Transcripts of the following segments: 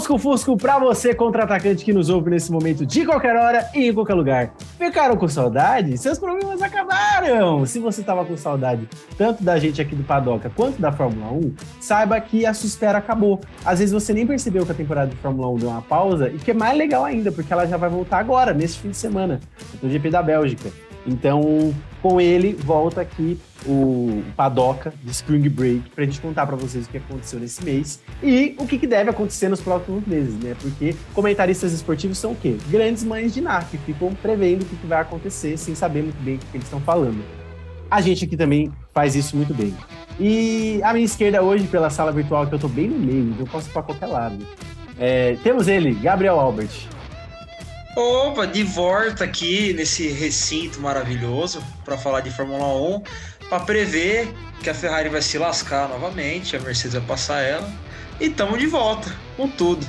Lusco Fusco para você, contra-atacante que nos ouve nesse momento de qualquer hora e em qualquer lugar. Ficaram com saudade? Seus problemas acabaram! Se você tava com saudade tanto da gente aqui do Padoca quanto da Fórmula 1, saiba que a sua espera acabou. Às vezes você nem percebeu que a temporada de Fórmula 1 deu uma pausa e que é mais legal ainda, porque ela já vai voltar agora, nesse fim de semana, no GP da Bélgica. Então, com ele, volta aqui o Padoca de Spring Break para a gente contar para vocês o que aconteceu nesse mês e o que, que, deve acontecer nos próximos meses, né? Porque comentaristas esportivos são o quê? Grandes mães de que ficam prevendo o que, que vai acontecer sem saber muito bem o que, que eles estão falando. A gente aqui também faz isso muito bem. E à minha esquerda hoje, pela sala virtual, que eu estou bem no meio, então eu posso ir para qualquer lado. É, temos ele, Gabriel Albert. Opa, de volta aqui nesse recinto maravilhoso para falar de Fórmula 1, para prever que a Ferrari vai se lascar novamente, a Mercedes vai passar ela, e estamos de volta com tudo.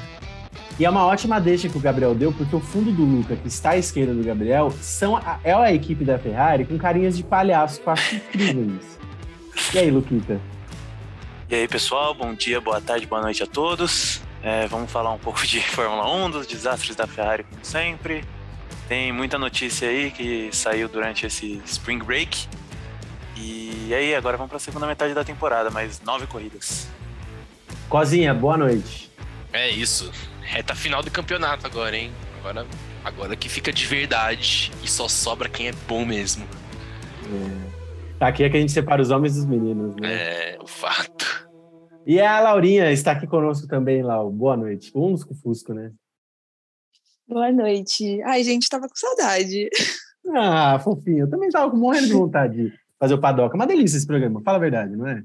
E é uma ótima deixa que o Gabriel deu, porque o fundo do Luca, que está à esquerda do Gabriel, são a, é a equipe da Ferrari com carinhas de palhaço, que eu acho incrível isso. E aí, Luquita? E aí, pessoal, bom dia, boa tarde, boa noite a todos. É, vamos falar um pouco de Fórmula 1, dos desastres da Ferrari, como sempre. Tem muita notícia aí que saiu durante esse Spring Break. E aí, agora vamos para a segunda metade da temporada, mais nove corridas. Cozinha, boa noite. É isso. Reta final do campeonato agora, hein? Agora, agora que fica de verdade e só sobra quem é bom mesmo. É. Tá aqui é que a gente separa os homens dos meninos, né? É, o fato. E a Laurinha está aqui conosco também, Lau. Boa noite. Um dos Fusco, né? Boa noite. Ai, gente, tava com saudade. Ah, fofinho. Eu também tava morrendo de vontade de fazer o Padoca. Uma delícia esse programa, fala a verdade, não é?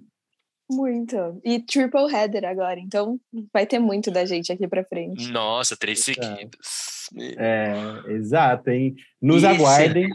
Muito. E triple header agora, então vai ter muito da gente aqui para frente. Nossa, três seguidas. É, exato, hein? Nos Isso. aguardem.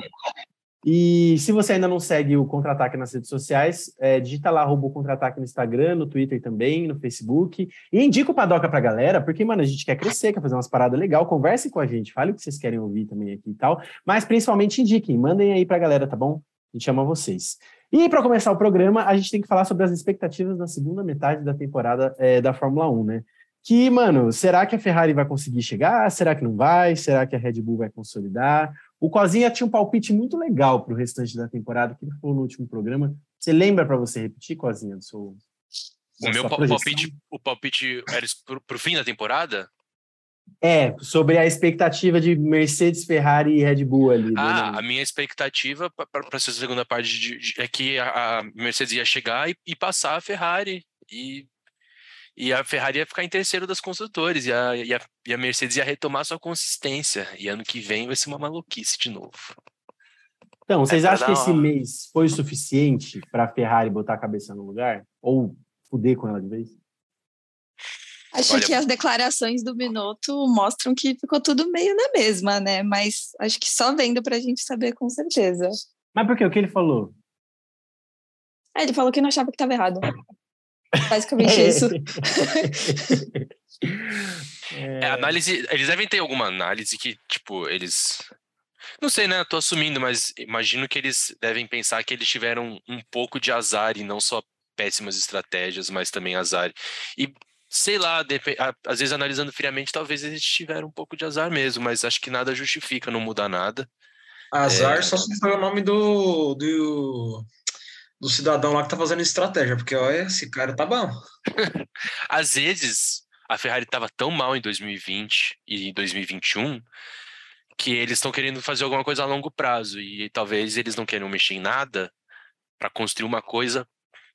E se você ainda não segue o Contra-Ataque nas redes sociais, é, digita lá arroba Contra-Ataque no Instagram, no Twitter também, no Facebook. E indica o Padoca pra galera, porque, mano, a gente quer crescer, quer fazer umas paradas legais. Conversem com a gente, fale o que vocês querem ouvir também aqui e tal. Mas principalmente indiquem, mandem aí pra galera, tá bom? A gente ama vocês. E para começar o programa, a gente tem que falar sobre as expectativas na segunda metade da temporada é, da Fórmula 1, né? Que, mano, será que a Ferrari vai conseguir chegar? Será que não vai? Será que a Red Bull vai consolidar? O Cozinha tinha um palpite muito legal para o restante da temporada, que ele falou no último programa. Você lembra para você repetir, Cozinha, do seu. O meu palpite, o palpite era para o fim da temporada? É, sobre a expectativa de Mercedes, Ferrari e Red Bull ali. Ah, a minha expectativa para essa segunda parte de, de, é que a, a, Mercedes ia chegar e, e passar a Ferrari. E e a Ferrari ia ficar em terceiro das construtores, e a, e a, e a Mercedes ia retomar sua consistência. E ano que vem vai ser uma maluquice de novo. Então, vocês é acham que esse mês foi suficiente para a Ferrari botar a cabeça no lugar? Ou fuder com ela de vez? Acho Olha, que as declarações do Minuto mostram que ficou tudo meio na mesma, né? Mas acho que só vendo para a gente saber com certeza. Mas por quê? O que ele falou? É, ele falou que não achava que estava errado. Basicamente é. isso. É, análise, eles devem ter alguma análise que, tipo, eles. Não sei, né? Tô assumindo, mas imagino que eles devem pensar que eles tiveram um pouco de azar e não só péssimas estratégias, mas também azar. E sei lá, às vezes analisando friamente, talvez eles tiveram um pouco de azar mesmo, mas acho que nada justifica não mudar nada. Azar é... só se foi o nome do, do do cidadão lá que tá fazendo estratégia, porque olha, esse cara tá bom. Às vezes, a Ferrari tava tão mal em 2020 e 2021 que eles estão querendo fazer alguma coisa a longo prazo e talvez eles não queiram mexer em nada para construir uma coisa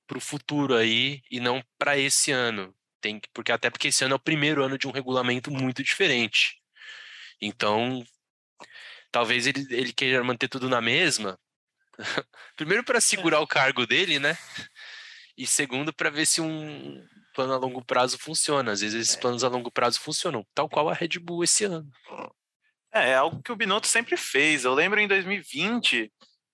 para o futuro aí e não para esse ano. Tem porque até porque esse ano é o primeiro ano de um regulamento muito diferente. Então, talvez ele, ele queira manter tudo na mesma Primeiro para segurar é. o cargo dele, né? E segundo para ver se um plano a longo prazo funciona. Às vezes esses é. planos a longo prazo funcionam, tal qual a Red Bull esse ano. É, é algo que o Binotto sempre fez. Eu lembro em 2020,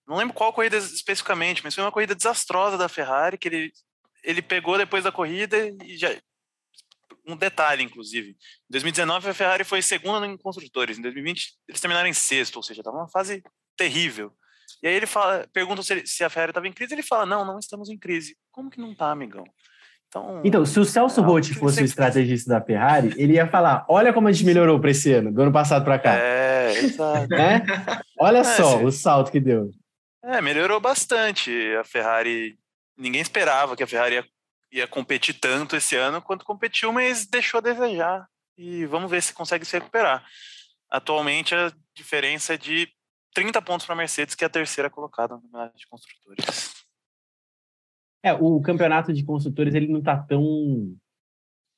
não lembro qual corrida especificamente, mas foi uma corrida desastrosa da Ferrari que ele ele pegou depois da corrida e já um detalhe, inclusive. Em 2019, a Ferrari foi segunda em construtores. Em 2020, eles terminaram em sexto, ou seja, estava uma fase terrível. E aí ele fala, pergunta se, ele, se a Ferrari estava em crise, ele fala, não, não estamos em crise. Como que não tá, amigão? Então, então se o Celso é Rotti fosse o estrategista da Ferrari, ele ia falar: olha como a gente melhorou para esse ano, do ano passado para cá. É, exato. É? Olha é, só o salto que deu. É, melhorou bastante. A Ferrari. Ninguém esperava que a Ferrari ia, ia competir tanto esse ano quanto competiu, mas deixou a desejar. E vamos ver se consegue se recuperar. Atualmente a diferença é de 30 pontos para a Mercedes, que é a terceira colocada no campeonato de construtores. É, o campeonato de construtores ele não está tão,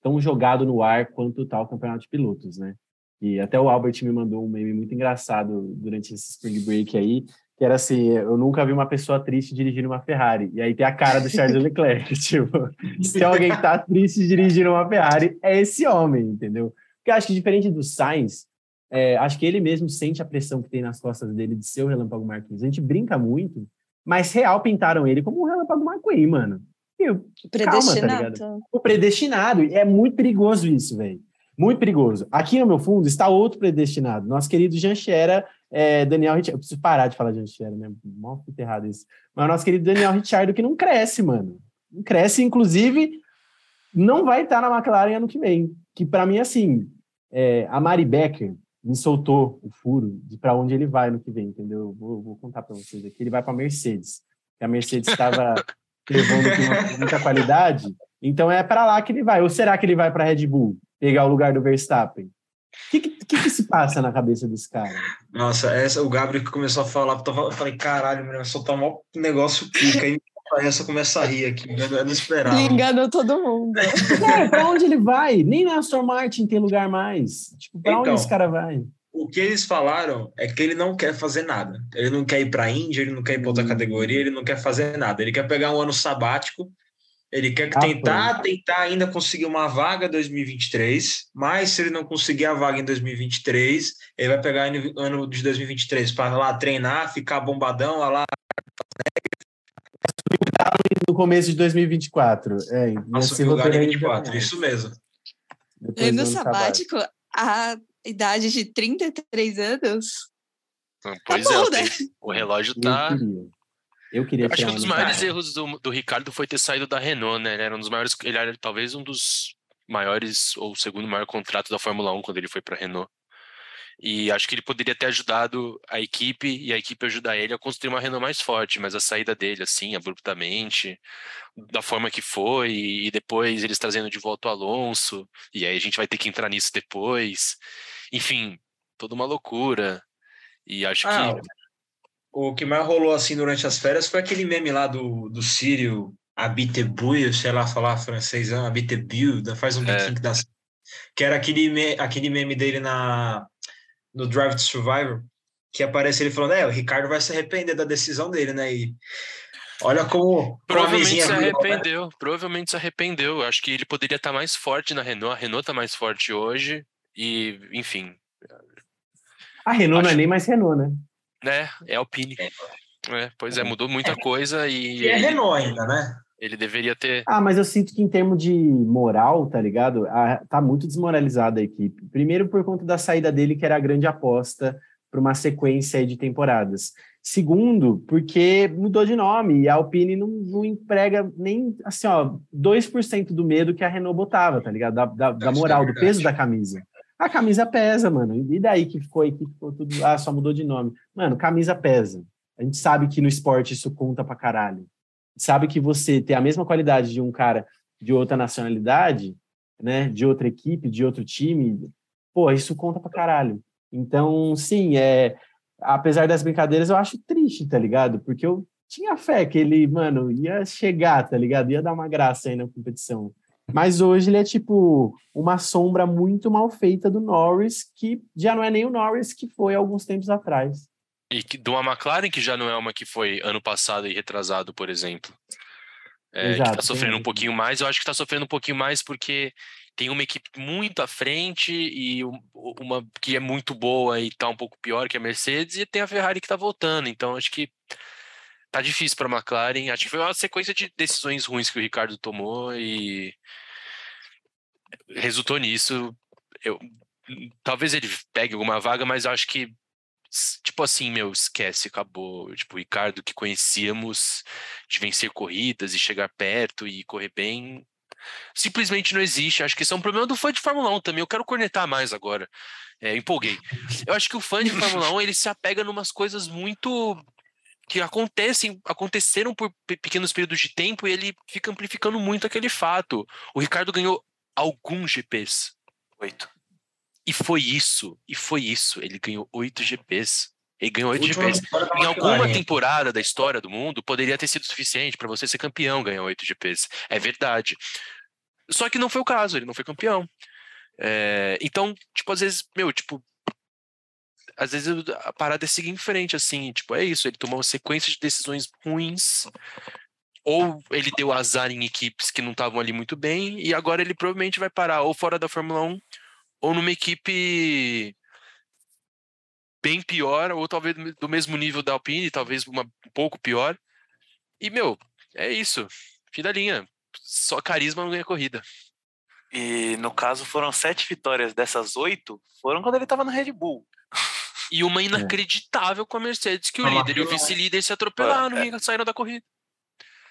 tão jogado no ar quanto está o campeonato de pilotos, né? E até o Albert me mandou um meme muito engraçado durante esse spring break aí, que era assim, eu nunca vi uma pessoa triste dirigindo uma Ferrari. E aí tem a cara do Charles Leclerc, tipo, se alguém tá triste dirigindo uma Ferrari, é esse homem, entendeu? Porque eu acho que diferente do Sainz, é, acho que ele mesmo sente a pressão que tem nas costas dele de ser o Relâmpago Marquinhos. A gente brinca muito, mas real pintaram ele como o Relâmpago McQueen, mano. Eu, predestinado. Calma, tá o predestinado. É muito perigoso isso, velho. Muito perigoso. Aqui no meu fundo está outro predestinado. Nosso querido Jean Xera, é, Daniel Richard. Eu preciso parar de falar Jean Xera, né? Fica errado isso. Mas o nosso querido Daniel Richard, que não cresce, mano. Não cresce, inclusive, não vai estar na McLaren ano que vem. Que para mim, assim, é, a Mari Becker, me soltou o furo de para onde ele vai no que vem, entendeu? Vou, vou contar para vocês aqui. Ele vai para a Mercedes. A Mercedes estava levando muita qualidade, então é para lá que ele vai. Ou será que ele vai para a Red Bull, pegar o lugar do Verstappen? O que, que, que, se passa na cabeça desse cara? Nossa, essa, o Gabriel que começou a falar, eu falei, caralho, vai soltar um negócio pica aí. Essa começa a rir aqui, eu não esperava. Ele enganou todo mundo. É, pra onde ele vai? Nem na Aston Martin tem lugar mais. Tipo, pra então, onde esse cara vai? O que eles falaram é que ele não quer fazer nada. Ele não quer ir para a Índia, ele não quer ir para outra hum. categoria, ele não quer fazer nada. Ele quer pegar um ano sabático, ele quer ah, tentar, foi. tentar ainda conseguir uma vaga em 2023, mas se ele não conseguir a vaga em 2023, ele vai pegar o ano de 2023 para lá treinar, ficar bombadão, lá no começo de 2024. É, Assumir o lugar em 24, isso mesmo. E no sabático, a idade de 33 anos. Hum, pois tá é, bom, né? o relógio tá. Eu queria. Eu Acho que um dos maiores cara. erros do, do Ricardo foi ter saído da Renault, né? Ele era um dos maiores. Ele era talvez um dos maiores, ou o segundo maior contrato da Fórmula 1 quando ele foi para a Renault. E acho que ele poderia ter ajudado a equipe e a equipe ajudar ele a construir uma Renault mais forte, mas a saída dele, assim, abruptamente, da forma que foi, e depois eles trazendo de volta o Alonso, e aí a gente vai ter que entrar nisso depois. Enfim, toda uma loucura. E acho ah, que. O que mais rolou assim durante as férias foi aquele meme lá do, do Sírio Abitebuil, sei lá falar francês, Abitebuil, faz um é. biquinho que dá. Que era aquele, me, aquele meme dele na no Drive to Survivor, que aparece ele falando, é, o Ricardo vai se arrepender da decisão dele, né? E olha como provavelmente se né? arrependeu, né? provavelmente se arrependeu. Acho que ele poderia estar mais forte na Renault. A Renault está mais forte hoje e, enfim. A Renault acho... não é nem mais Renault, né? É, é Alpine. É. É, pois é, mudou muita é. coisa e. E é Renault ainda, né? Ele deveria ter. Ah, mas eu sinto que em termos de moral, tá ligado? A, tá muito desmoralizada a equipe. Primeiro, por conta da saída dele, que era a grande aposta para uma sequência de temporadas. Segundo, porque mudou de nome e a Alpine não, não emprega nem, assim, ó, 2% do medo que a Renault botava, tá ligado? Da, da, da moral, do peso da camisa. A camisa pesa, mano. E daí que aí, que ficou tudo, ah, só mudou de nome. Mano, camisa pesa. A gente sabe que no esporte isso conta pra caralho sabe que você tem a mesma qualidade de um cara de outra nacionalidade, né, de outra equipe, de outro time, pô, isso conta pra caralho. Então, sim, é, apesar das brincadeiras, eu acho triste, tá ligado? Porque eu tinha fé que ele, mano, ia chegar, tá ligado? Ia dar uma graça aí na competição. Mas hoje ele é tipo uma sombra muito mal feita do Norris, que já não é nem o Norris que foi alguns tempos atrás. E que, de uma McLaren que já não é uma que foi ano passado e retrasado, por exemplo. É, Exato, que está sofrendo um pouquinho mais. Eu acho que está sofrendo um pouquinho mais porque tem uma equipe muito à frente e uma que é muito boa e está um pouco pior que a Mercedes, e tem a Ferrari que está voltando. Então acho que tá difícil para a McLaren. Acho que foi uma sequência de decisões ruins que o Ricardo tomou e resultou nisso. Eu, talvez ele pegue alguma vaga, mas acho que tipo assim, meu, esquece, acabou. Tipo, o Ricardo que conhecíamos de vencer corridas e chegar perto e correr bem, Simplesmente não existe. Acho que isso é um problema do fã de Fórmula 1 também. Eu quero cornetar mais agora. É, empolguei. Eu acho que o fã de Fórmula 1 ele se apega em umas coisas muito que acontecem, aconteceram por pequenos períodos de tempo e ele fica amplificando muito aquele fato. O Ricardo ganhou alguns GPs. Oito. E foi isso, e foi isso. Ele ganhou oito GPs. Ele ganhou oito GPs. Em alguma temporada da história do mundo, poderia ter sido suficiente para você ser campeão, ganhar oito GPs. É verdade. Só que não foi o caso, ele não foi campeão. É, então, tipo, às vezes, meu, tipo, às vezes a parada é seguir em frente, assim, tipo, é isso, ele tomou uma sequência de decisões ruins, ou ele deu azar em equipes que não estavam ali muito bem, e agora ele provavelmente vai parar ou fora da Fórmula 1, ou numa equipe bem pior, ou talvez do mesmo nível da Alpine, talvez uma, um pouco pior. E, meu, é isso. Fim da linha. Só carisma não ganha corrida. E no caso foram sete vitórias dessas oito, foram quando ele estava na Red Bull. E uma é. inacreditável com a Mercedes, que o líder e o vice-líder se atropelaram é. e saíram da corrida.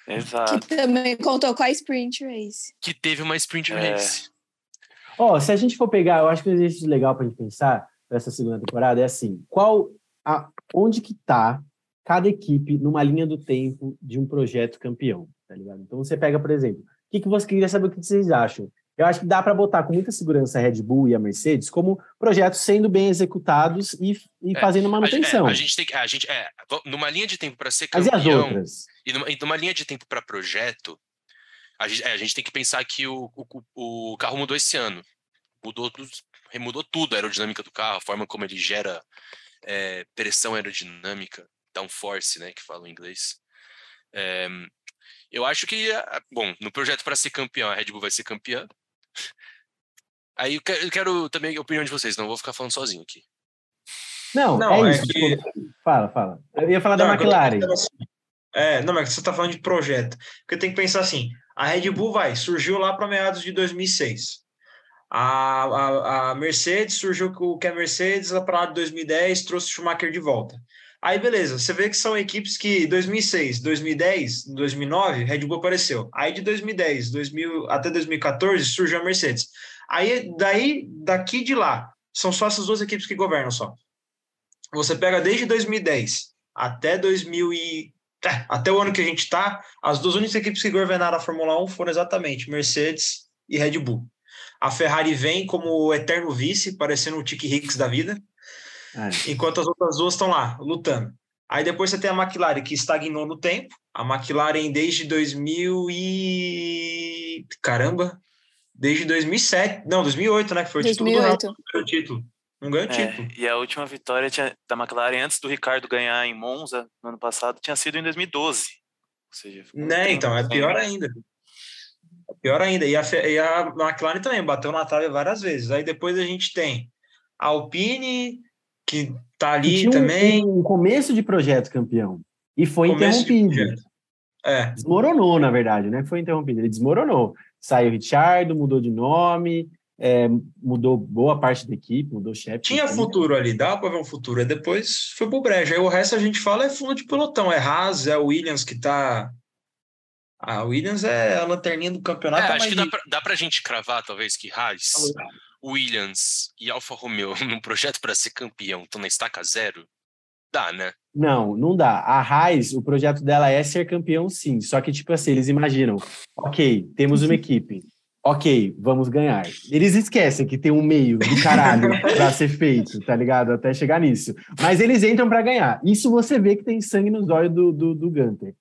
Exato. Que também contou com a Sprint Race. Que teve uma Sprint é. Race. Ó, oh, se a gente for pegar, eu acho que um exercício legal para gente pensar dessa segunda temporada é assim: qual, a, onde que tá cada equipe numa linha do tempo de um projeto campeão, tá ligado? Então você pega, por exemplo, o que, que você queria saber o que vocês acham? Eu acho que dá para botar com muita segurança a Red Bull e a Mercedes como projetos sendo bem executados e, e é, fazendo manutenção. A, é, a gente tem que, a gente é numa linha de tempo para ser campeão. Mas e as outras? E numa, e numa linha de tempo para projeto, a gente, é, a gente tem que pensar que o, o, o carro mudou esse ano, mudou mudou tudo a aerodinâmica do carro, a forma como ele gera é, pressão aerodinâmica, downforce, né, que fala em inglês. É, eu acho que, bom, no projeto para ser campeão, a Red Bull vai ser campeã. Aí eu quero, também a opinião de vocês, não vou ficar falando sozinho aqui. Não, não é, é isso. Que... Fala, fala. Eu ia falar não, da McLaren. Assim, é, não, mas você está falando de projeto. Porque tem que pensar assim: a Red Bull vai, surgiu lá para meados de 2006. A, a, a Mercedes surgiu com que a Mercedes lá para 2010 trouxe o Schumacher de volta. Aí beleza, você vê que são equipes que 2006, 2010, 2009, Red Bull apareceu. Aí de 2010, 2000 até 2014 surgiu a Mercedes. Aí daí daqui de lá são só essas duas equipes que governam só. Você pega desde 2010 até 2000 e é, até o ano que a gente está, as duas únicas equipes que governaram a Fórmula 1 foram exatamente Mercedes e Red Bull. A Ferrari vem como o eterno vice, parecendo o Tiki Hicks da vida, é. enquanto as outras duas estão lá, lutando. Aí depois você tem a McLaren, que estagnou no tempo. A McLaren desde 2000 e... Caramba! Desde 2007, não, 2008, né? Que foi o 2008. título do o título. Não ganhou é, título. E a última vitória tinha, da McLaren antes do Ricardo ganhar em Monza no ano passado tinha sido em 2012. Ou seja, né, então, é pior ainda. Pior ainda. E a, e a McLaren também bateu na trave várias vezes. Aí depois a gente tem a Alpine, que tá ali também. Um, um começo de projeto campeão. E foi começo interrompido. De é. Desmoronou, na verdade, né? Foi interrompido. Ele desmoronou. Saiu o Richard, mudou de nome, é, mudou boa parte da equipe, mudou o chefe. Tinha futuro ali, dá para ver um futuro. E depois foi pro brejo. Aí o resto a gente fala é fundo de pelotão. É Haas, é o Williams que tá a Williams é a lanterninha do campeonato. É, acho que dá pra, dá pra gente cravar, talvez, que Haas, Williams e Alfa Romeo num projeto para ser campeão estão na estaca zero? Dá, né? Não, não dá. A Haas, o projeto dela é ser campeão, sim. Só que, tipo assim, eles imaginam, ok, temos uma equipe. Ok, vamos ganhar. Eles esquecem que tem um meio do caralho para ser feito, tá ligado? Até chegar nisso. Mas eles entram para ganhar. Isso você vê que tem sangue nos olhos do, do, do Gunter.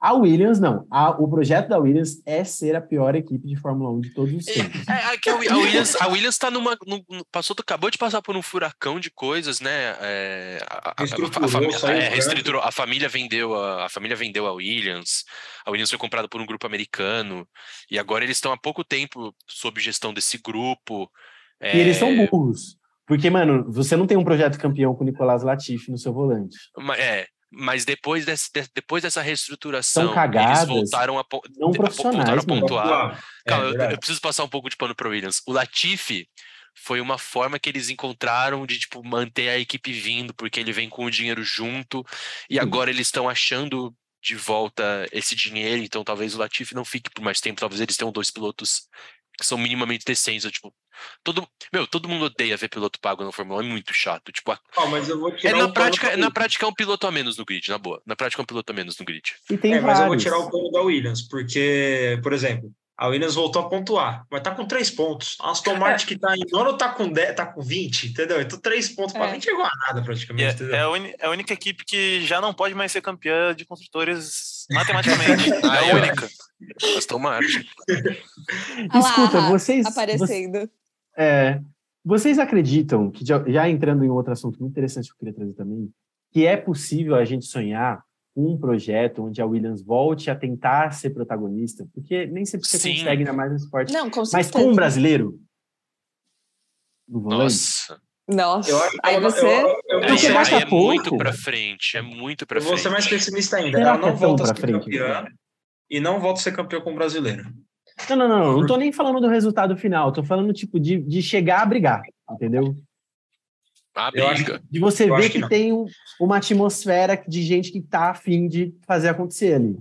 A Williams, não. A, o projeto da Williams é ser a pior equipe de Fórmula 1 de todos os é, tempos. É, é, a, Williams, a Williams tá numa. No, passou, acabou de passar por um furacão de coisas, né? É, a, a, a, família, é, reestruturou, a família vendeu a, a família vendeu a Williams. A Williams foi comprada por um grupo americano. E agora eles estão há pouco tempo sob gestão desse grupo. E eles são é, burros. Porque, mano, você não tem um projeto campeão com o Nicolás Latifi no seu volante. É, mas depois, desse, depois dessa reestruturação, cagadas, eles voltaram a, não profissionais, a pontuar. É, Calma, eu, eu, preciso passar um pouco de pano para o Williams. O Latifi foi uma forma que eles encontraram de tipo manter a equipe vindo, porque ele vem com o dinheiro junto, e agora eles estão achando de volta esse dinheiro, então talvez o Latifi não fique por mais tempo, talvez eles tenham dois pilotos que são minimamente decentes, tipo, todo, meu, todo mundo odeia ver piloto pago na Fórmula 1, é muito chato, tipo, Ah, mas eu vou é tirar na o prática, pano na prática é um piloto a menos no grid, na boa. Na prática é um piloto a menos no grid. E tem É, mas eu vou tirar o pano da Williams, porque, por exemplo, a Williams voltou a pontuar, mas tá com três pontos. A Aston Martin que tá em nono tá com 10, tá com 20, entendeu? Então três pontos para É. 20 é igual a nada praticamente, é, entendeu? é a, uni- é a única equipe que já não pode mais ser campeã de construtores matematicamente. é a única. Aston Martin. Lá, Escuta, vocês. vocês- Aparecendo. É, vocês acreditam que, já, já entrando em outro assunto muito interessante que eu queria trazer também, que é possível a gente sonhar um projeto onde a Williams volte a tentar ser protagonista? Porque nem sempre você Sim. consegue, ainda mais no esporte. Não, com Mas com um brasileiro? Nossa. Nossa, Eu aí você... eu- eu- eu Aí, é- aí é pouco. muito pra frente, é muito pra Eu vou ser frente. mais pessimista ainda. Será Ela é não tão volta a pra ser frente, campeã e não volta a ser campeão com o brasileiro. Não, não, não, não. Não tô nem falando do resultado final. Tô falando, tipo, de, de chegar a brigar, entendeu? A briga. De você Eu ver que, que não. tem um- uma atmosfera de gente que tá afim de fazer acontecer ali.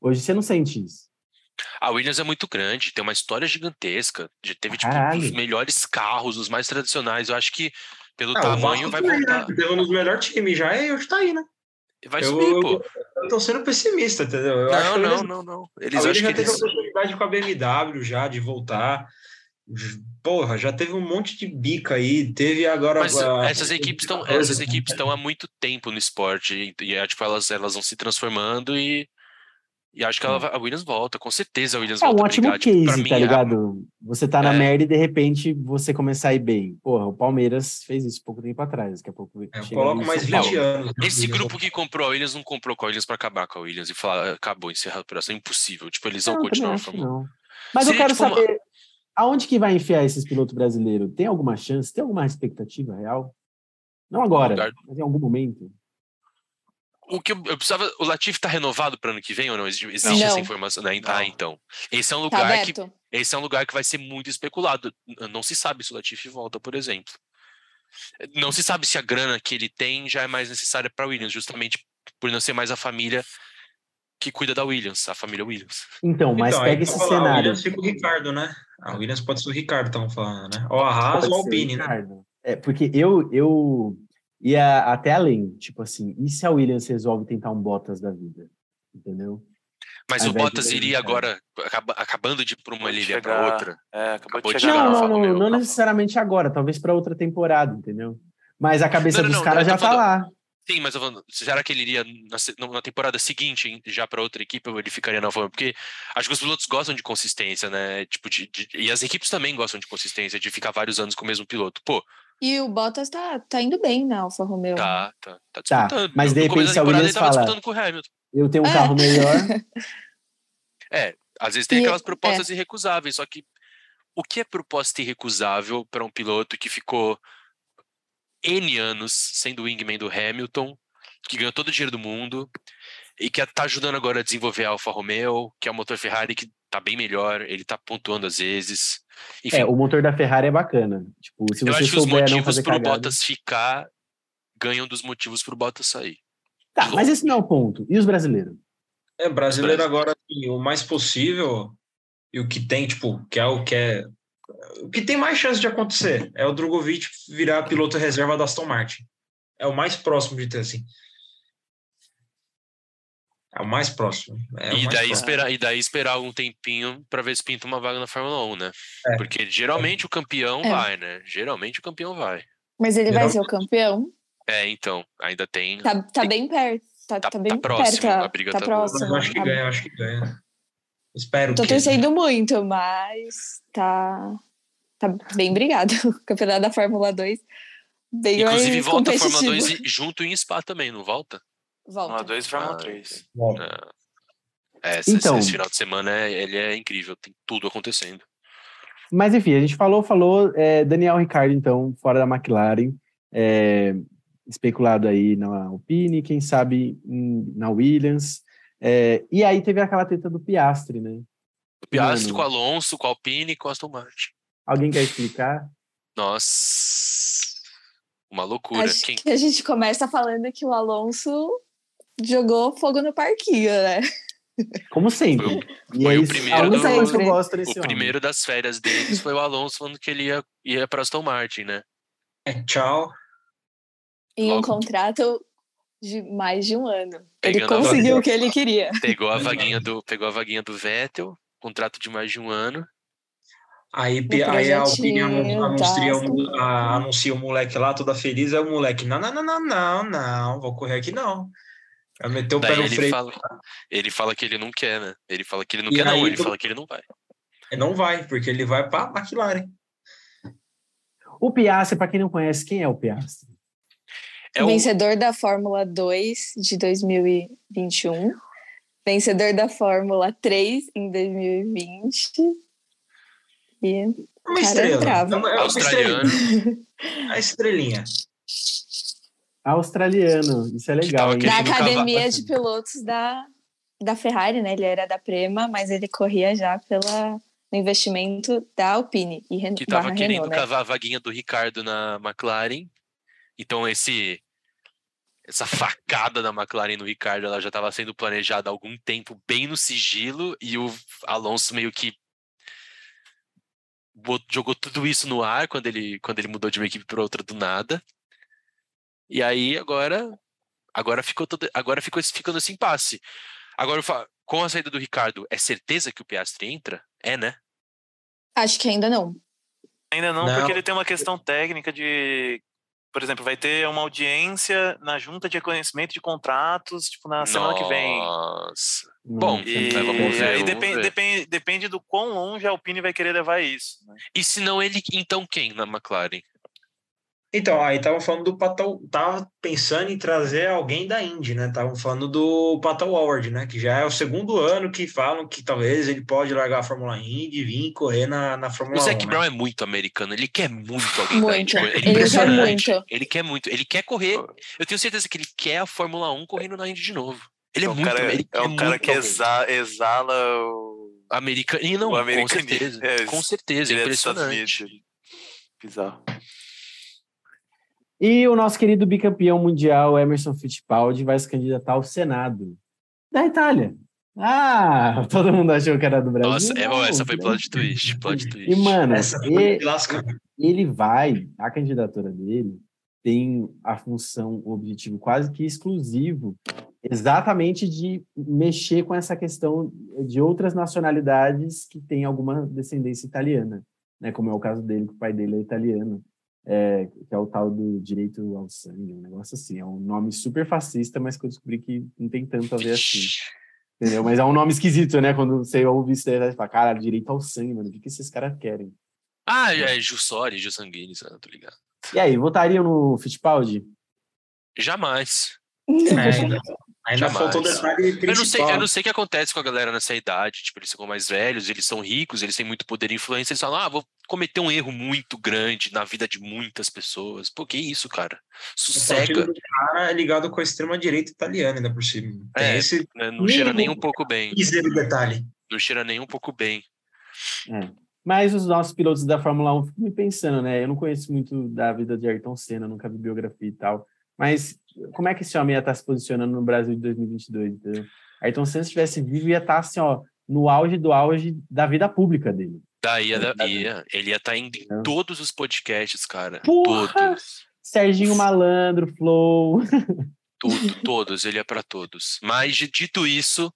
Hoje você não sente isso. A Williams é muito grande, tem uma história gigantesca. Já teve, tipo, Caralho. os melhores carros, os mais tradicionais. Eu acho que pelo Ah, o tamanho vai voltar. Tem um dos melhores times já e hoje tá aí, né? Vai eu, subir, pô. eu tô sendo pessimista, entendeu? Eu Não, não, Williams- não, não. Eles acham que já teve a eles. oportunidade com a BMW já de voltar. Porra, já teve um monte de bica aí. Teve agora. Mas a- essas equipes estão, 14, essas equipes estão há muito tempo no esporte e, e é, tipo, elas, elas vão se transformando e, e acho que ela vai- a Williams volta, com certeza a Williams É um volta a ótimo brigar. Tipo, pra case, mim, tá ligado? Você tá na É. merda e de repente você começar a ir bem. Porra, o Palmeiras fez isso pouco tempo atrás. Daqui a pouco. É, eu coloco mais São 20 Paulo. anos. Esse grupo que comprou a Williams não comprou com a Williams pra acabar com a Williams e falar, acabou, encerrar a operação, é impossível. Tipo, eles vão Não, eu continuar a acho que Fórmula 1. não. Mas eu Seria, quero tipo, uma- saber aonde que vai enfiar esses pilotos brasileiros? Tem alguma chance? Tem alguma expectativa real? Não agora, Lugar- mas em algum momento. O que eu, eu precisava. O Latif tá renovado para ano que vem ou não? Existe, Não. essa informação? né? Ah, então. Esse é um Tá lugar que aberto. esse é um lugar que vai ser muito especulado. Não se sabe se o Latifi volta, por exemplo. Não se sabe se a grana que ele tem já é mais necessária para Williams, justamente por não ser mais a família que cuida da Williams, a família Williams. Então, mas Então, pega tá esse falando, A cenário. Williams fica o Ricardo, né? A Williams pode ser o Ricardo, estão falando, né? Ou a Haas ou a Alpine, né? É, porque eu, eu ia até além, tipo assim, e se a Williams resolve tentar um Bottas da vida? Entendeu? Mas Ao o Bottas iria agora, acaba- acabando de ir para uma ilha para outra. É, acabou, Acabou de chegar. Não, não, não, Romeo. não necessariamente agora, talvez para outra temporada, entendeu? Mas a cabeça Não, não, dos caras já tá lá. Sim, mas eu falando, será que ele iria na, na temporada seguinte já para outra equipe ou ele ficaria na Romeo? Porque acho que os pilotos gostam de consistência, né? Tipo, de, de- e as equipes também gostam de consistência, de ficar vários anos com o mesmo piloto. Pô, E o Bottas tá, tá indo bem na Alfa Romeo. tá, tá, tá Tá, disputando. mas de repente a temporada Williams ele tava fala- disputando com o Hamilton. Eu tenho um É. carro melhor. É, às vezes tem E- aquelas propostas irrecusáveis, só que o que é proposta irrecusável para um piloto que ficou N anos sendo o wingman do Hamilton, que ganhou todo o dinheiro do mundo e que tá ajudando agora a desenvolver a Alfa Romeo, que é o motor Ferrari que tá bem melhor, ele tá pontuando às vezes. Enfim, É, o motor da Ferrari é bacana. Tipo, se eu você acho que os motivos pro cagada... Bottas ficar ganham dos motivos pro Bottas sair. Tá, mas esse não é o ponto. E os brasileiros? É, brasileiro agora, assim, o mais possível e o que tem, tipo, que é o que é. O que tem mais chance de acontecer é o Drogovic virar piloto reserva da Aston Martin. É o mais próximo de ter, assim. É o mais próximo. É o e, mais daí próximo. esperar, e daí esperar um tempinho para ver se pinta uma vaga na Fórmula 1, né? É. Porque geralmente o campeão É. vai, né? Geralmente o campeão vai. Mas ele vai Não. ser o campeão? É, então, ainda tem. Tá, tá bem perto. Tá, Tá- tá tá bem próximo, perto. a briga tá tá eu acho que A- ganha, eu acho que ganha. Espero Tô que. né? torcendo muito, mas tá, tá bem brigado. O campeonato da Fórmula 2 bem Inclusive volta a Fórmula competitivo. 2 e- junto em Spa também, não volta? Volta. Fórmula 2 e Fórmula Ah, 3. Bom, É, esse, Então- esse final de semana é- ele é incrível, tem tudo acontecendo. Mas enfim, a gente falou, falou. é, Daniel Ricciardo, então, fora da McLaren. é, especulado aí na Alpine, quem sabe em- na Williams. é, e aí teve aquela treta do Piastre, né? O Piastri Mano. com o Alonso, com Alpine e com o Aston Martin. Alguém quer explicar? Nossa, uma loucura. Acho Quem, que a gente começa falando que o Alonso jogou fogo no parquinho, né? Como sempre. Foi, E foi é o primeiro do- coisa que eu gosto o desse homem. primeiro das férias deles foi o Alonso falando que ele ia, ia para Aston Martin, né? É, tchau. Em um contrato de mais de um ano. Ele Pegando a conseguiu vaga. o que ele queria. Pegou a vaguinha do, pegou a vaguinha do Vettel, contrato de mais de um ano. Aí, aí a Alpine anuncia, o, tá. mo- a- anuncia o moleque lá, toda feliz, aí o moleque, não, não, não, não, não, não, vou correr aqui não. Vai meter o pé Daí no ele freio. fala, ele fala que ele não quer, né? Ele fala que ele não E quer, não, ele tu- fala que ele não vai. Não vai, porque ele vai pra McLaren. O Piastri, para quem não conhece, quem é o Piastri? É o, Vencedor da Fórmula 2 de 2021. Vencedor da Fórmula 3 em 2020. E Uma Cara, estrela. É uma, é uma estrelinha. A estrelinha. Australiano. Isso é legal. da academia de pilotos da, da Ferrari, né? Ele era da Prema, mas ele corria já pela, no investimento da Alpine e Ren que tava barra querendo Renault, né? cavar a vaguinha do Ricardo na McLaren. Então esse essa facada da McLaren no Ricardo, ela já estava sendo planejada há algum tempo, bem no sigilo, e o Alonso meio que jogou tudo isso no ar quando ele quando ele mudou de uma equipe para outra do nada. E aí agora agora ficou todo, agora ficou ficando esse impasse. Agora eu falo, com a saída do Ricardo, é certeza que o Piastri entra? É, né? Acho que ainda não. Ainda não, Não. porque ele tem uma questão técnica de. Por exemplo, vai ter uma audiência na junta de reconhecimento de contratos, tipo, na semana que vem. Nossa. Não, Bom, E vamos ver, aí depende, ver. depende, depende do quão longe a Alpine vai querer levar isso. né? E se não ele, então quem na McLaren? Então, aí tava falando do Pato, tava pensando em trazer alguém da Indy, né? Estavam falando do Pato Howard, né? Que já é o segundo ano que falam que talvez ele pode largar a Fórmula Indy e vir correr na, na O Fórmula 1. Zac né? Brown é muito americano, ele quer muito alguém da Muito. Indy. correr. Ele quer impressionante. muito. Ele quer muito. Ele quer correr. Eu tenho certeza que ele quer a Fórmula 1 correndo na Indy de novo. Ele é, um muito. cara, ele é quer um cara que alguém. exa- exala o. Americano. E não, o com certeza. É, com certeza, ele é impressionante. Bizarro. E o nosso querido bicampeão mundial, Emerson Fittipaldi, vai se candidatar ao Senado da Itália. Ah, todo mundo achou que era do Brasil. Nossa, é, Não, essa foi plot twist. Plot twist. E, mano, e- lascar. ele vai, a candidatura dele tem a função, o objetivo quase que exclusivo, exatamente de mexer com essa questão de outras nacionalidades que têm alguma descendência italiana, né? Como é o caso dele, que o pai dele é italiano, é, que é o tal do direito ao sangue, um negócio assim. É um nome super fascista, mas que eu descobri que não tem tanto a ver assim. Entendeu? Mas é um nome esquisito, né? Quando você ouve isso, você fala, cara, direito ao sangue, mano, o que, que esses caras querem? Ah, é Jussori, Jussanguini, tô ligado. E aí, votariam no Fittipaldi? Jamais. É, ainda Jamais. faltou o detalhe principal. Eu não, sei, eu não sei o que acontece com a galera nessa idade. Tipo, eles são mais velhos, eles são ricos, eles têm muito poder e influência. Eles falam, ah, vou cometer um erro muito grande na vida de muitas pessoas. Pô, que isso, cara? O Sossega. do cara é ligado com a extrema-direita italiana, ainda por cima. É. esse né? Não cheira nem um pouco bem. mísero detalhe. Não cheira nem um pouco bem. Mas os nossos pilotos da Fórmula 1 ficam me pensando, né? Eu não conheço muito da vida de Ayrton Senna, nunca vi biografia e tal. Mas como é que esse homem ia estar se posicionando no Brasil de 2022? Entendeu? Ayrton Senna, se estivesse vivo, ia estar assim, ó, no auge do auge da vida pública dele. Daí ia, É, ia- ele ia estar indo em É. todos os podcasts, cara. Porra! Todos. Serginho Malandro, Flow. Tudo, todos, ele é pra todos. Mas dito isso.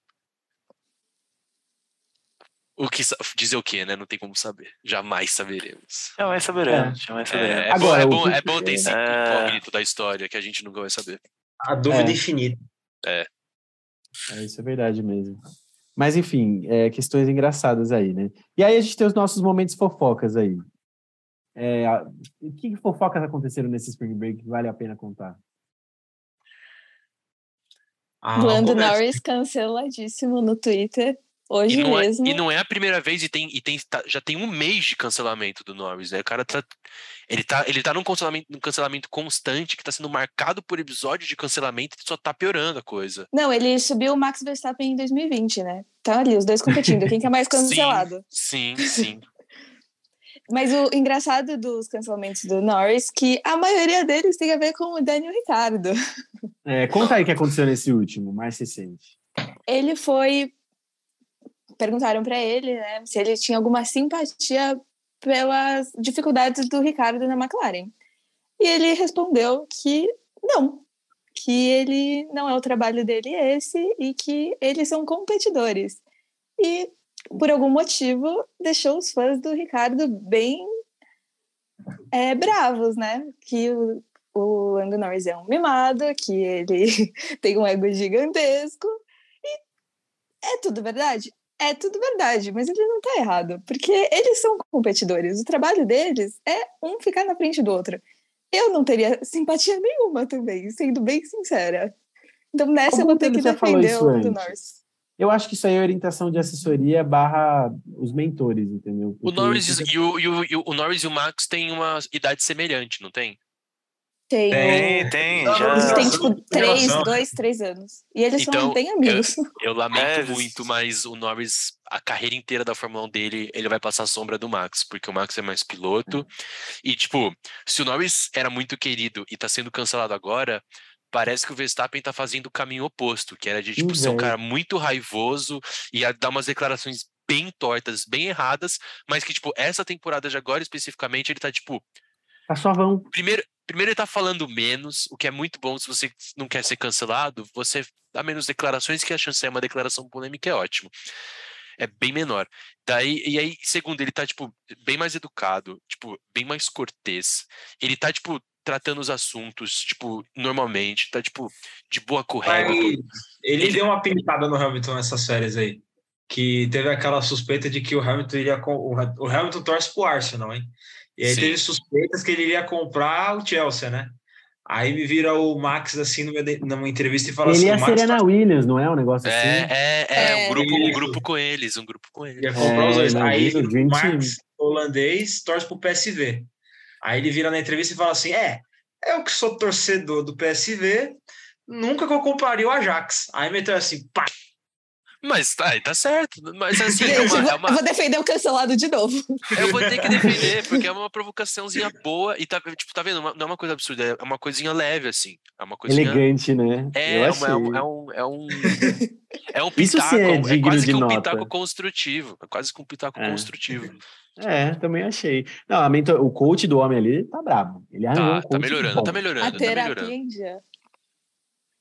O que dizer o quê, né? Não tem como saber. Jamais saberemos. Jamais saberemos, jamais É, saberemos. é Agora, bom, é bom, que- é bom ter esse É. incógnito da história que a gente nunca vai saber. A dúvida É. infinita. É, isso é verdade mesmo. Mas, enfim, é, questões engraçadas aí, né? E aí a gente tem os nossos momentos fofocas aí. É, que, que fofocas aconteceram nesse Spring Break que vale a pena contar? Ah, Lando. Norris canceladíssimo no Twitter hoje E não, é, mesmo. e não é a primeira vez e tem, e tem tá- já tem um mês de cancelamento do Norris. Né? O cara tá, ele tá, ele tá num cancelamento, num cancelamento constante que tá sendo marcado por episódio de cancelamento e só tá piorando a coisa. Não, ele subiu o Max Verstappen em 2020, né? Tá ali, os dois competindo. Quem que é mais cancelado? Sim, sim. Mas o engraçado dos cancelamentos do Norris que a maioria deles tem a ver com o Daniel Ricardo. É, conta aí o que aconteceu nesse último, mais recente. Ele foi. Perguntaram para ele né, se ele tinha alguma simpatia pelas dificuldades do Ricardo na McLaren. E ele respondeu que não, que ele não é o trabalho dele esse e que eles são competidores. E por algum motivo deixou os fãs do Ricardo bem é, bravos, né? Que o, o Lando Norris é um mimado, que ele tem um ego gigantesco. E é tudo verdade? É tudo verdade, mas ele não tá errado, porque eles são competidores. O trabalho deles é um ficar na frente do outro. Eu não teria simpatia nenhuma também, sendo bem sincera. Então nessa Como eu vou ter que defender o do Norris. Eu acho que isso aí é orientação de assessoria barra os mentores, entendeu? Porque o Norris, e o, e o, o Norris e o Max têm uma idade semelhante, não tem? Tem. Tem, tem. Já... Eles têm, tipo, três, dois, três anos. E eles então, são bem amigos. Eu, eu lamento é, muito, mas o Norris, a carreira inteira da Fórmula 1 dele, ele vai passar a sombra do Max, porque o Max é mais piloto. É. E, tipo, se o Norris era muito querido e tá sendo cancelado agora, parece que o Verstappen tá fazendo o caminho oposto, que era de tipo, ser um cara muito raivoso e dar umas declarações bem tortas, bem erradas, mas que, tipo, essa temporada de agora especificamente, ele tá, tipo. Tá suavão. Primeiro, primeiro ele tá falando menos, o que é muito bom se você não quer ser cancelado, você dá menos declarações, que a chance é uma declaração polêmica é ótimo. É bem menor. Daí, e aí, segundo, ele tá, tipo, bem mais educado, tipo, bem mais cortês. Ele tá, tipo, tratando os assuntos, tipo, normalmente, tá, tipo, de boa Hamilton. Ele, ele deu uma pintada no Hamilton nessas férias aí. Que teve aquela suspeita de que o Hamilton iria. O Hamilton torce pro Arsenal, hein? E aí Sim. teve suspeitas que ele iria comprar o Chelsea, né? Aí me vira o Max assim numa entrevista e fala ele assim. Ele é a Serena tá... Williams, não é um negócio é, assim? É, é, é, um grupo, um grupo com eles, um grupo com eles. Ia comprar é, os dois. Aí o Max holandês torce pro PSV. Aí ele vira na entrevista e fala assim: é, eu que sou torcedor do PSV, nunca que eu compraria o Ajax. Aí meteu assim, pá! Mas tá, tá certo. Mas assim, é uma, é uma... Eu vou defender o cancelado de novo. Eu vou ter que defender, porque é uma provocaçãozinha boa e tá, tipo, tá vendo? Não é uma coisa absurda, é uma coisinha leve, assim. É uma coisinha... Elegante, né? É, é, uma, é, um, é um. É um, é um pitaco. É, é, quase que um nota. pitaco construtivo. É quase que um pitaco é. construtivo. É, também achei. Não, a mentor, o coach do homem ali tá brabo. Ele tá, um tá melhorando, tá melhorando. A tá terapia melhorando.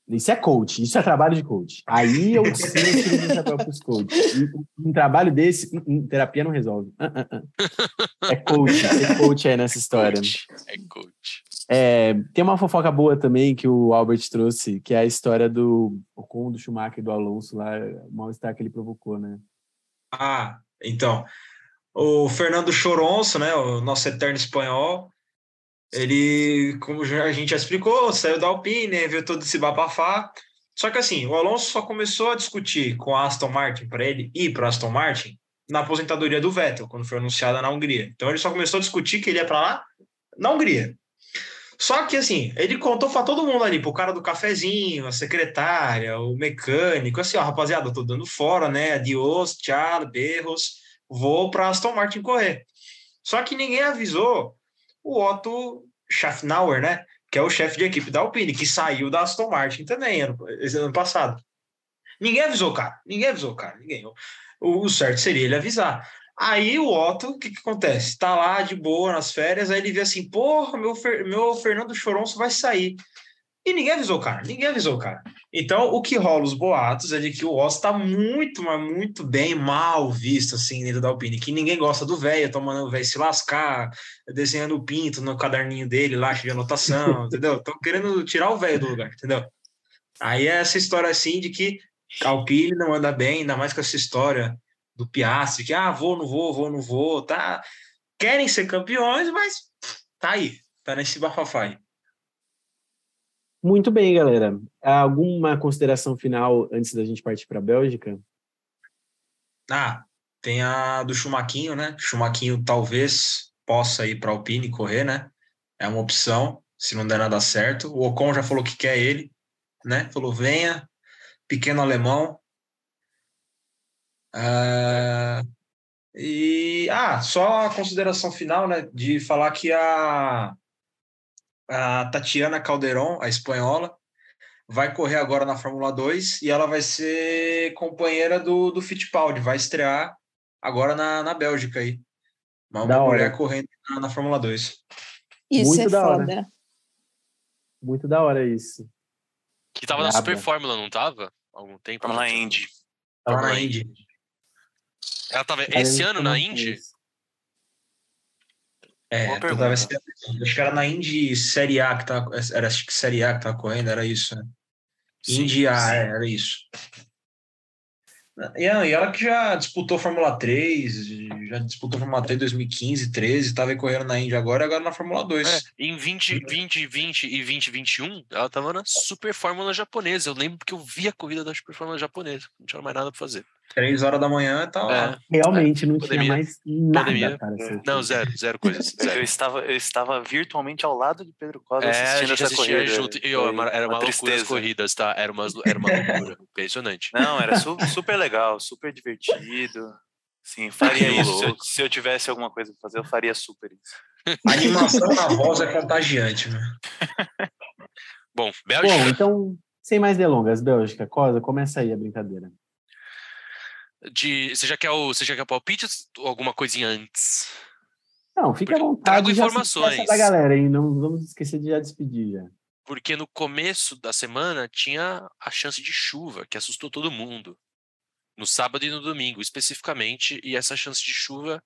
Isso é coach, isso é trabalho de coach. Aí eu tiro meu chapéu pros coaches. Um trabalho desse, um, terapia não resolve. Uh, uh, uh. É coach, é coach aí nessa história. Coach, é coach. É, tem uma fofoca boa também que o Albert trouxe, que é a história do Ocon, do Schumacher e do Alonso lá, o mal-estar que ele provocou, né? Ah, então. O Fernando Choronço, né, o nosso eterno espanhol, ele, como a gente já explicou, saiu da Alpine, viu todo esse babafá. Só que assim, o Alonso só começou a discutir com a Aston Martin para ele ir para Aston Martin na aposentadoria do Vettel, quando foi anunciada na Hungria. Então ele só começou a discutir que ele ia para lá na Hungria. Só que assim, ele contou para todo mundo ali, pro cara do cafezinho, a secretária, o mecânico, assim, ó, rapaziada, eu tô dando fora, né? Adiós, tchau, berros vou para Aston Martin correr. Só que ninguém avisou o Otto Schaffnauer, né? Que é o chefe de equipe da Alpine, que saiu da Aston Martin também ano, esse ano passado. Ninguém avisou, cara. Ninguém avisou, cara. Ninguém. O, o certo seria ele avisar. Aí o Otto, o que, que acontece? Tá lá de boa nas férias, aí ele vê assim: porra, meu, meu Fernando Choronço vai sair. E ninguém avisou, cara. Ninguém avisou, cara. Então, o que rola os boatos é de que o Oz tá muito, mas muito bem mal visto, assim, dentro da Alpine. Que ninguém gosta do velho, tomando o velho se lascar, desenhando o pinto no caderninho dele lá, de anotação, entendeu? Estão querendo tirar o velho do lugar, entendeu? Aí é essa história, assim, de que a Alpine não anda bem, ainda mais com essa história do Piastri, que, ah, vou, não vou, vou, não vou, tá... Querem ser campeões, mas tá aí, tá nesse bafafá aí. Muito bem, galera. Alguma consideração final antes da gente partir para a Bélgica? Ah, tem a do Chumaquinho, né? Chumaquinho talvez possa ir para a Alpine correr, né? É uma opção, se não der nada certo. O Ocon já falou que quer ele, né? Falou, venha, pequeno alemão. Uh... E ah, só a consideração final, né, de falar que a a Tatiana Calderon, a espanhola, vai correr agora na Fórmula 2 e ela vai ser companheira do, do Fittipaldi, vai estrear agora na, na Bélgica aí. Uma, Da uma hora. mulher correndo na, na Fórmula 2. Isso Muito é da hora. foda. Muito da hora isso. Que tava na Braba. Super Fórmula, não tava? Há Algum tempo? Lá, Indy. Tava na Indy. Ela tava esse ano não na Indy? É, pergunta. deve ser- acho que era na Indy Série A que tava, era acho que Série A que tava correndo, era isso, né? Indy A, sim. é, era isso. E ela que já disputou Fórmula 3, já disputou Fórmula 3 em 2015, 13, tava correndo na Indy agora, agora na Fórmula 2. É, em 20, 20, 20 e 2021, ela tava na Super Fórmula japonesa. Eu lembro porque eu vi a corrida da Super Fórmula japonesa. Não tinha mais nada pra fazer. Três horas da manhã tá lá. É. Realmente não Pandemia. tinha mais nada, Pandemia. cara. assim. Não, zero, zero coisas. Eu Zero. estava, eu estava virtualmente ao lado de Pedro Costa É, a assistindo gente essa assistia corrida. junto. E, ó, Foi uma- era uma, loucura as corridas, tá? Era uma, era uma loucura. Impressionante. Não, era su- super legal, super divertido. Sim, faria Que isso. Se eu, se eu tivesse alguma coisa pra fazer, eu faria super isso. A animação na voz é contagiante, né? Bom, Bélgica. Bom, então, sem mais delongas, Bélgica, Cosa, começa aí a brincadeira. De, você, já quer o, você já quer palpite ou alguma coisinha antes? Não, fica à Porque vontade. trago informações. da galera, hein? Não vamos esquecer de já despedir já. Porque no começo da semana tinha a chance de chuva, que assustou todo mundo. No sábado e no domingo, especificamente, e essa chance de chuva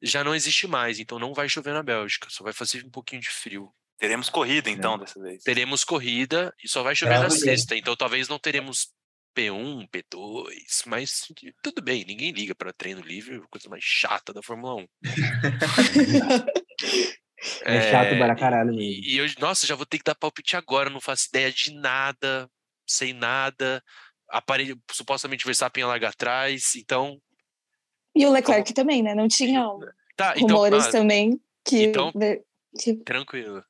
já não existe mais, então não vai chover na Bélgica, só vai fazer um pouquinho de frio. Teremos corrida, então, dessa vez. Teremos corrida e só vai chover na sexta, então talvez não teremos P1, P2, mas tudo bem, ninguém liga para treino livre, a coisa mais chata da Fórmula 1. É, chato para caralho mesmo. E, eu, nossa, já vou ter que dar palpite agora, não faço ideia de nada, sei nada. Aparelho, supostamente o Verstappen ia largar atrás, então. E o Leclerc também, né? Não tinha Tá, então. rumores ah, também que, então- tranquilo.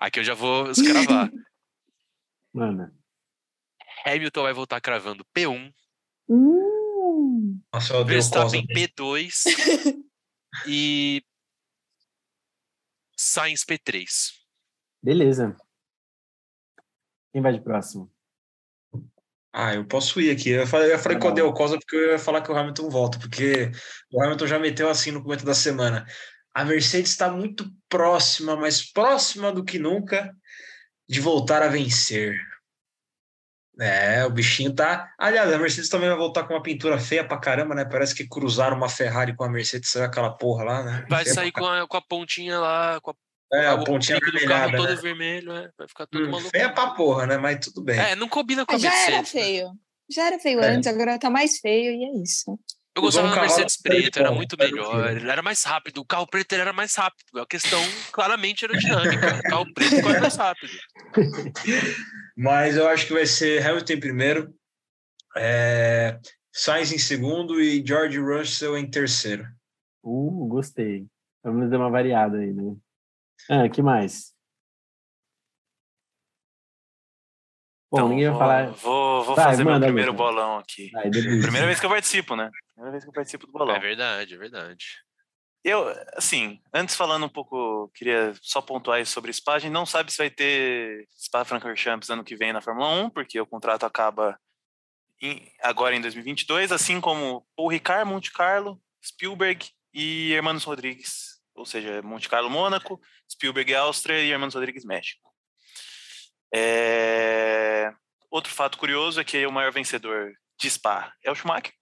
Aqui eu já vou escravar. Mano. Hamilton vai voltar cravando P1, Hum, Nossa, eu odeio o Cosa. Verstappen P2 e Sainz P3. Beleza. Quem vai de próximo? Ah, eu posso ir aqui. Eu falei, eu falei odeio o Cosa porque eu ia falar que o Hamilton volta, porque o Hamilton já meteu assim no começo da semana. A Mercedes está muito próxima, mais próxima do que nunca, de voltar a vencer. É, o bichinho tá. Aliás, a Mercedes também vai voltar com uma pintura feia pra caramba, né? Parece que cruzaram uma Ferrari com a Mercedes, saiu aquela porra lá, né? Vai Feia sair com a, com a pontinha lá, com a, É, a o pontinha do carro todo né? vermelho, é, vai ficar tudo Hum, maluco. feia pra porra, né? Mas tudo bem. É, não combina com a já era Mercedes. né? feio. Já era feio É. antes, agora tá mais feio e é isso. Eu gostava da Mercedes preto, era muito faz melhor. Ele era mais rápido. O carro preto era mais rápido. A questão claramente aerodinâmica. O carro preto corre mais rápido. Mas eu acho que vai ser Hamilton em primeiro, é, Sainz em segundo e George Russell em terceiro. Uh, gostei. Vamos dar uma variada aí, né? Ah, que mais? Bom, Então, ninguém vai vou, falar. Vou, vou Vai, fazer meu primeiro Lucas. bolão aqui. Vai. Primeira vez que eu participo, né? Primeira vez que eu participo do bolão. É verdade, é verdade. Eu, assim, antes falando um pouco, queria só pontuar aí sobre Spa. A gente não sabe se vai ter Spa Francorchamps ano que vem na Fórmula 1, porque o contrato acaba em- agora em 2022, assim como Paul Ricard, Monte Carlo, Spielberg e Hermanos Rodrigues. Ou seja, Monte Carlo, Mônaco, Spielberg, Áustria e Hermanos Rodrigues, México. É, Outro fato curioso é que o maior vencedor de Spa é o Schumacher.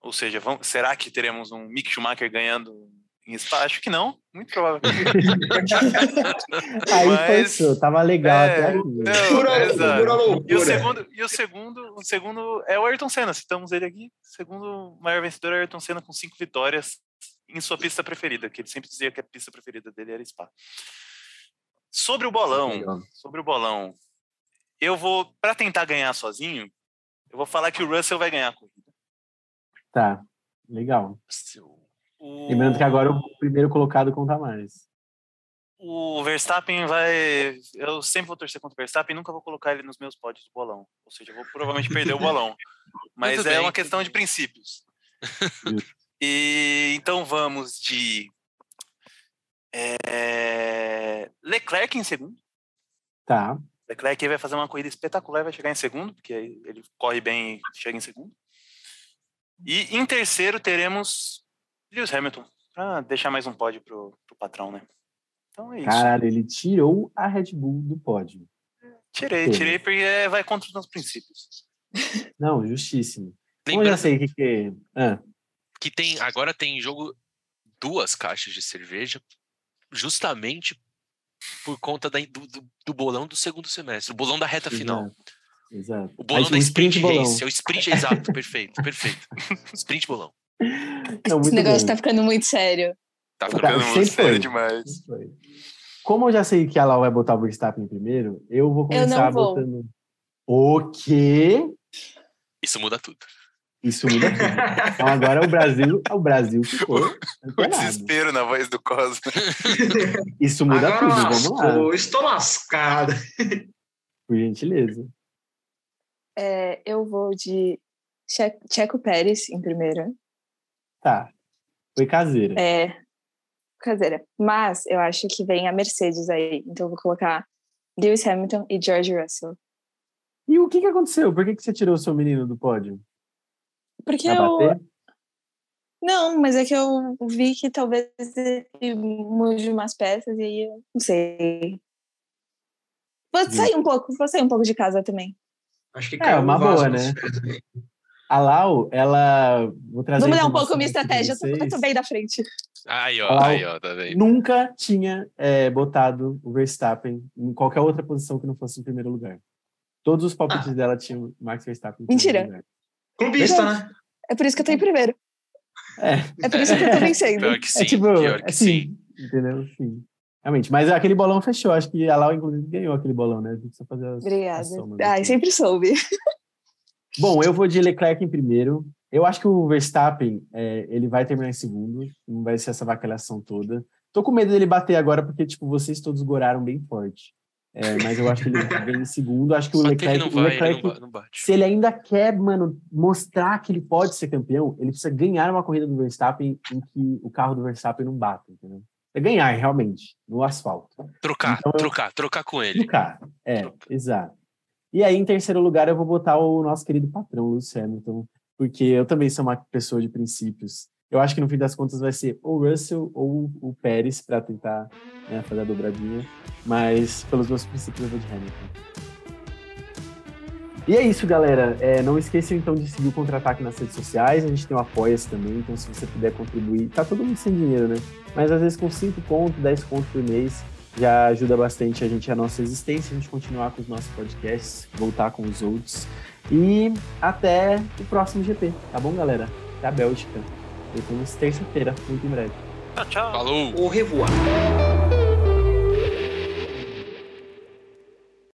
Ou seja, será que teremos um Mick Schumacher ganhando? Acho que não, muito provavelmente. Aí Mas- forçou, tava legal É, até aqui. não, Pura exato. loucura, E o segundo, e o segundo, o segundo é o Ayrton Senna, citamos ele aqui. O segundo maior vencedor é o Ayrton Senna com cinco vitórias em sua pista preferida, que ele sempre dizia que a pista preferida dele era Spa. Sobre o bolão, sobre o bolão, eu vou, para tentar ganhar sozinho, eu vou falar que o Russell vai ganhar a corrida. Tá, legal. O, Lembrando que agora o primeiro colocado conta mais. o Verstappen vai. Eu sempre vou torcer contra o Verstappen, nunca vou colocar ele nos meus pódios do bolão. Ou seja, eu vou provavelmente perder o bolão. Mas Muito é bem, uma questão de princípios. E então vamos de é, Leclerc em segundo. Tá. Leclerc vai fazer uma corrida espetacular, vai chegar em segundo, porque ele corre bem e chega em segundo. E em terceiro teremos Lewis Hamilton, para deixar mais um pódio pro, pro patrão, né? Então é isso. Caralho, ele tirou a Red Bull do pódio. Tirei, tirei porque vai contra os meus princípios. Não, justíssimo. Eu Lembrando já sei o que, que é. Ah, que tem agora tem em jogo duas caixas de cerveja, justamente por conta da- do, do- do bolão do segundo semestre, o bolão da reta final. exato, exato. O bolão Aí, da sprint, bolão. race, é o sprint exato, perfeito, perfeito. Sprint bolão. Não, muito Esse negócio bom. tá ficando muito sério. Tá Tá, ficando sempre muito sério foi. demais. Como eu já sei que a Lau vai botar o Verstappen primeiro, eu vou Eu não começar vou. botando. O quê? Isso muda tudo. Isso muda tudo. Então agora o Brasil, o Brasil ficou O desespero na voz do Cosmo. Isso muda Agora tudo, vamos lá, lascou, estou lascado. por gentileza. É, eu vou de Che- Checo Pérez em primeiro. Tá. Foi caseira. É, caseira. Mas eu acho que vem a Mercedes aí. Então eu vou colocar Lewis Hamilton e George Russell. E o que, que aconteceu? Por que, que você tirou o seu menino do pódio? Porque eu. bater? Não, mas é que eu vi que talvez ele mude umas peças e aí eu não sei. Vou sair um pouco, vou sair um pouco de casa também. Acho que É, caiu uma boa, né? A Lau, ela. Vou trazer Vamos mudar um pouco a minha estratégia, eu tô, bem da frente. Aí, ó, aí, ó, tá vendo? Nunca tinha é, botado o Verstappen em qualquer outra posição que não fosse em primeiro lugar. Todos os palpites Ah. dela tinham Max Verstappen em Mentira. primeiro lugar. Clubista, né? É por isso que eu tô em primeiro. É. É por isso que eu tô vencendo. Pior que sim, é tipo, pior que é sim. sim, entendeu? Sim. Realmente, mas aquele bolão fechou. Acho que a Lau, inclusive, ganhou aquele bolão, né? A gente precisa fazer as, Obrigada. as somas Ai, aqui. sempre soube. Bom, eu vou de Leclerc em primeiro. Eu acho que o Verstappen, é, ele vai terminar em segundo. Não vai ser essa vacalhação toda. Tô com medo dele bater agora, porque, tipo, vocês todos goraram bem forte. É, mas eu acho que ele vem em segundo. Acho que o Bater Leclerc, não o vai, Leclerc ele não, se ele ainda quer, mano, mostrar que ele pode ser campeão, ele precisa ganhar uma corrida do Verstappen em que o carro do Verstappen não bata, entendeu? É ganhar, realmente, no asfalto. Trocar, Então trocar, trocar com ele. carro. É, exato. E aí, em terceiro lugar, eu vou botar o nosso querido patrão, Lewis Hamilton, porque eu também sou uma pessoa de princípios. Eu acho que no fim das contas vai ser ou o Russell ou o Pérez para tentar né, fazer a dobradinha, mas pelos meus princípios eu vou de Hamilton. E é isso, galera. É, não esqueçam então de seguir o Contra-Ataque nas redes sociais. A gente tem o Apoia-se também, então se você puder contribuir. Tá todo mundo sem dinheiro, né? Mas às vezes com 5 conto, 10 conto por mês, já ajuda bastante a gente, a nossa existência, a gente continuar com os nossos podcasts, voltar com os outros. E até o próximo GP, tá bom, galera? Até a Bélgica. Voltamos terça-feira, muito em breve. Tchau, tchau. Falou! Au revoir.